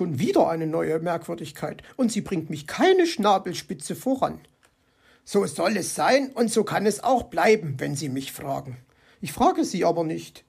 Schon wieder eine neue Merkwürdigkeit, und sie bringt mich keine Schnabelspitze voran. So soll es sein, und so kann es auch bleiben, wenn Sie mich fragen. Ich frage Sie aber nicht.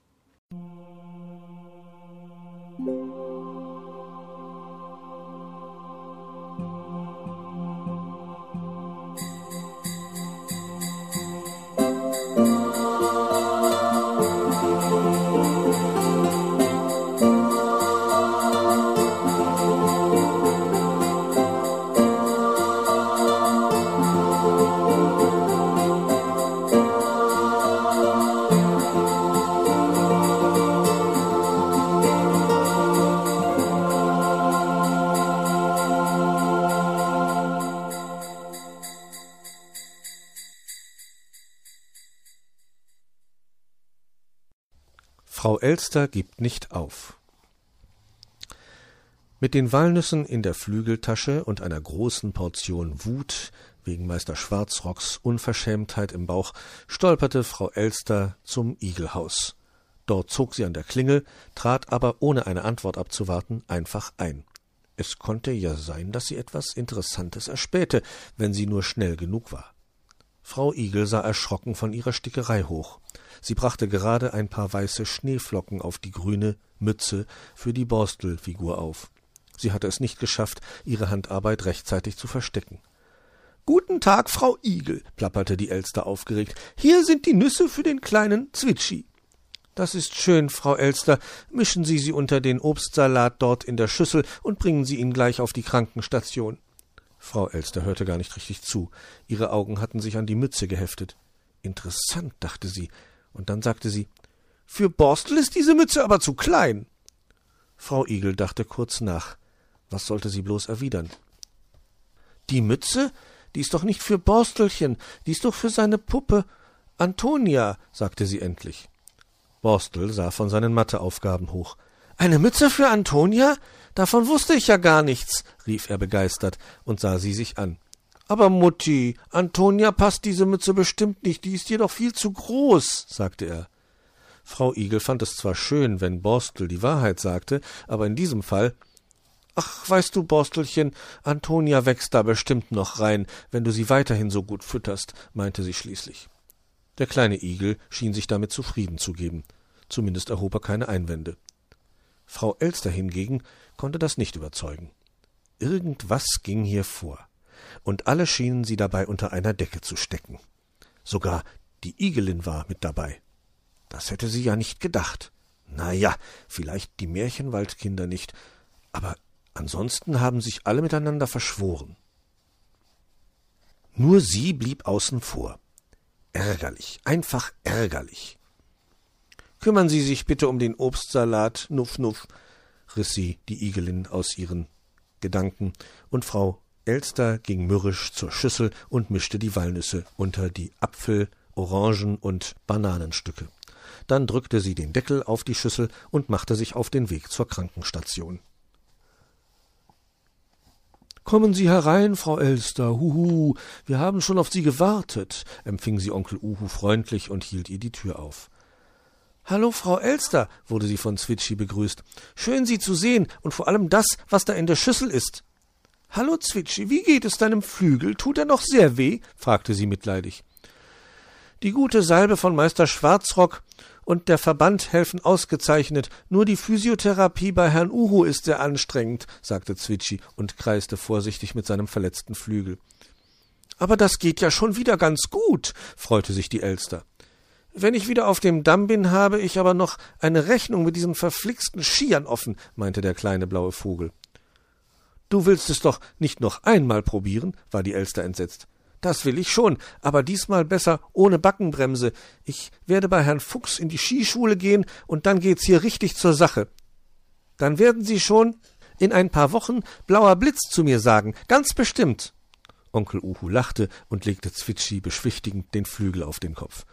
Frau Elster gibt nicht auf. Mit den Walnüssen in der Flügeltasche und einer großen Portion Wut wegen Meister Schwarzrocks Unverschämtheit im Bauch stolperte Frau Elster zum Igelhaus. Dort zog sie an der Klingel, trat aber, ohne eine Antwort abzuwarten, einfach ein. Es konnte ja sein, dass sie etwas Interessantes erspähte, wenn sie nur schnell genug war. Frau Igel sah erschrocken von ihrer Stickerei hoch. Sie brachte gerade ein paar weiße Schneeflocken auf die grüne Mütze für die Borstelfigur auf. Sie hatte es nicht geschafft, ihre Handarbeit rechtzeitig zu verstecken. Guten Tag, Frau Igel, plapperte die Elster aufgeregt. Hier sind die Nüsse für den kleinen Zwitschi. Das ist schön, Frau Elster. Mischen Sie sie unter den Obstsalat dort in der Schüssel und bringen Sie ihn gleich auf die Krankenstation. Frau Elster hörte gar nicht richtig zu. Ihre Augen hatten sich an die Mütze geheftet. Interessant, dachte sie, und dann sagte sie Für Borstel ist diese Mütze aber zu klein. Frau Igel dachte kurz nach. Was sollte sie bloß erwidern? Die Mütze? Die ist doch nicht für Borstelchen, die ist doch für seine Puppe Antonia, sagte sie endlich. Borstel sah von seinen Matheaufgaben hoch. Eine Mütze für Antonia? Davon wusste ich ja gar nichts, rief er begeistert und sah sie sich an. Aber Mutti, Antonia passt diese Mütze bestimmt nicht, die ist dir doch viel zu groß, sagte er. Frau Igel fand es zwar schön, wenn Borstel die Wahrheit sagte, aber in diesem Fall Ach, weißt du, Borstelchen, Antonia wächst da bestimmt noch rein, wenn du sie weiterhin so gut fütterst, meinte sie schließlich. Der kleine Igel schien sich damit zufrieden zu geben. Zumindest erhob er keine Einwände. Frau Elster hingegen konnte das nicht überzeugen. Irgendwas ging hier vor, und alle schienen sie dabei unter einer Decke zu stecken. Sogar die Igelin war mit dabei. Das hätte sie ja nicht gedacht. Na ja, vielleicht die Märchenwaldkinder nicht, aber ansonsten haben sich alle miteinander verschworen. Nur sie blieb außen vor. Ärgerlich, einfach ärgerlich. Kümmern Sie sich bitte um den Obstsalat, Nuff, Nuff, riß sie die Igelin aus ihren Gedanken, und Frau Elster ging mürrisch zur Schüssel und mischte die Walnüsse unter die Apfel, Orangen und Bananenstücke. Dann drückte sie den Deckel auf die Schüssel und machte sich auf den Weg zur Krankenstation. Kommen Sie herein, Frau Elster, huhu, wir haben schon auf Sie gewartet, empfing sie Onkel Uhu freundlich und hielt ihr die Tür auf. Hallo, Frau Elster, wurde sie von Zwitschi begrüßt. Schön, Sie zu sehen und vor allem das, was da in der Schüssel ist. Hallo, Zwitschi, wie geht es deinem Flügel? Tut er noch sehr weh? fragte sie mitleidig. Die gute Salbe von Meister Schwarzrock und der Verband helfen ausgezeichnet. Nur die Physiotherapie bei Herrn Uhu ist sehr anstrengend, sagte Zwitschi und kreiste vorsichtig mit seinem verletzten Flügel. Aber das geht ja schon wieder ganz gut, freute sich die Elster. Wenn ich wieder auf dem Damm bin, habe ich aber noch eine Rechnung mit diesen verflixten Skiern offen, meinte der kleine blaue Vogel. Du willst es doch nicht noch einmal probieren? war die Elster entsetzt. Das will ich schon, aber diesmal besser ohne Backenbremse. Ich werde bei Herrn Fuchs in die Skischule gehen und dann geht's hier richtig zur Sache. Dann werden Sie schon in ein paar Wochen blauer Blitz zu mir sagen, ganz bestimmt. Onkel Uhu lachte und legte Zwitschi beschwichtigend den Flügel auf den Kopf.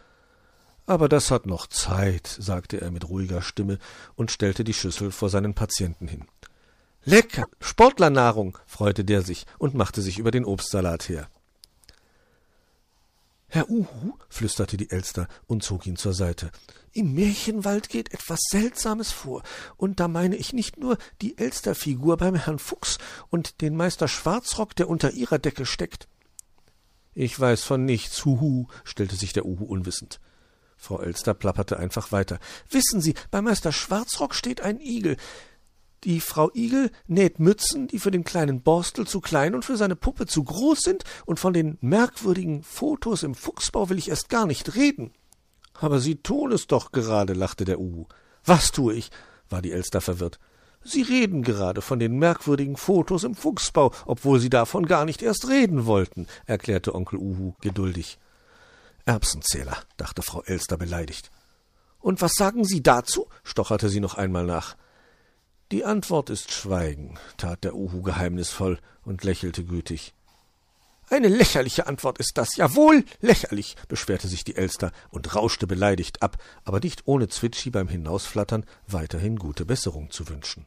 Aber das hat noch Zeit, sagte er mit ruhiger Stimme und stellte die Schüssel vor seinen Patienten hin. Lecker, Sportlernahrung, freute der sich und machte sich über den Obstsalat her. Herr Uhu, flüsterte die Elster und zog ihn zur Seite. Im Märchenwald geht etwas Seltsames vor, und da meine ich nicht nur die Elsterfigur beim Herrn Fuchs und den Meister Schwarzrock, der unter ihrer Decke steckt. Ich weiß von nichts, huhu, stellte sich der Uhu unwissend. Frau Elster plapperte einfach weiter. Wissen Sie, bei Meister Schwarzrock steht ein Igel. Die Frau Igel näht Mützen, die für den kleinen Borstel zu klein und für seine Puppe zu groß sind, und von den merkwürdigen Fotos im Fuchsbau will ich erst gar nicht reden. Aber Sie tun es doch gerade, lachte der Uhu. Was tue ich? war die Elster verwirrt. Sie reden gerade von den merkwürdigen Fotos im Fuchsbau, obwohl Sie davon gar nicht erst reden wollten, erklärte Onkel Uhu geduldig. Erbsenzähler, dachte Frau Elster beleidigt. Und was sagen Sie dazu? stocherte sie noch einmal nach. Die Antwort ist Schweigen, tat der Uhu geheimnisvoll und lächelte gütig. Eine lächerliche Antwort ist das, jawohl, lächerlich, beschwerte sich die Elster und rauschte beleidigt ab, aber nicht ohne Zwitschi beim Hinausflattern weiterhin gute Besserung zu wünschen.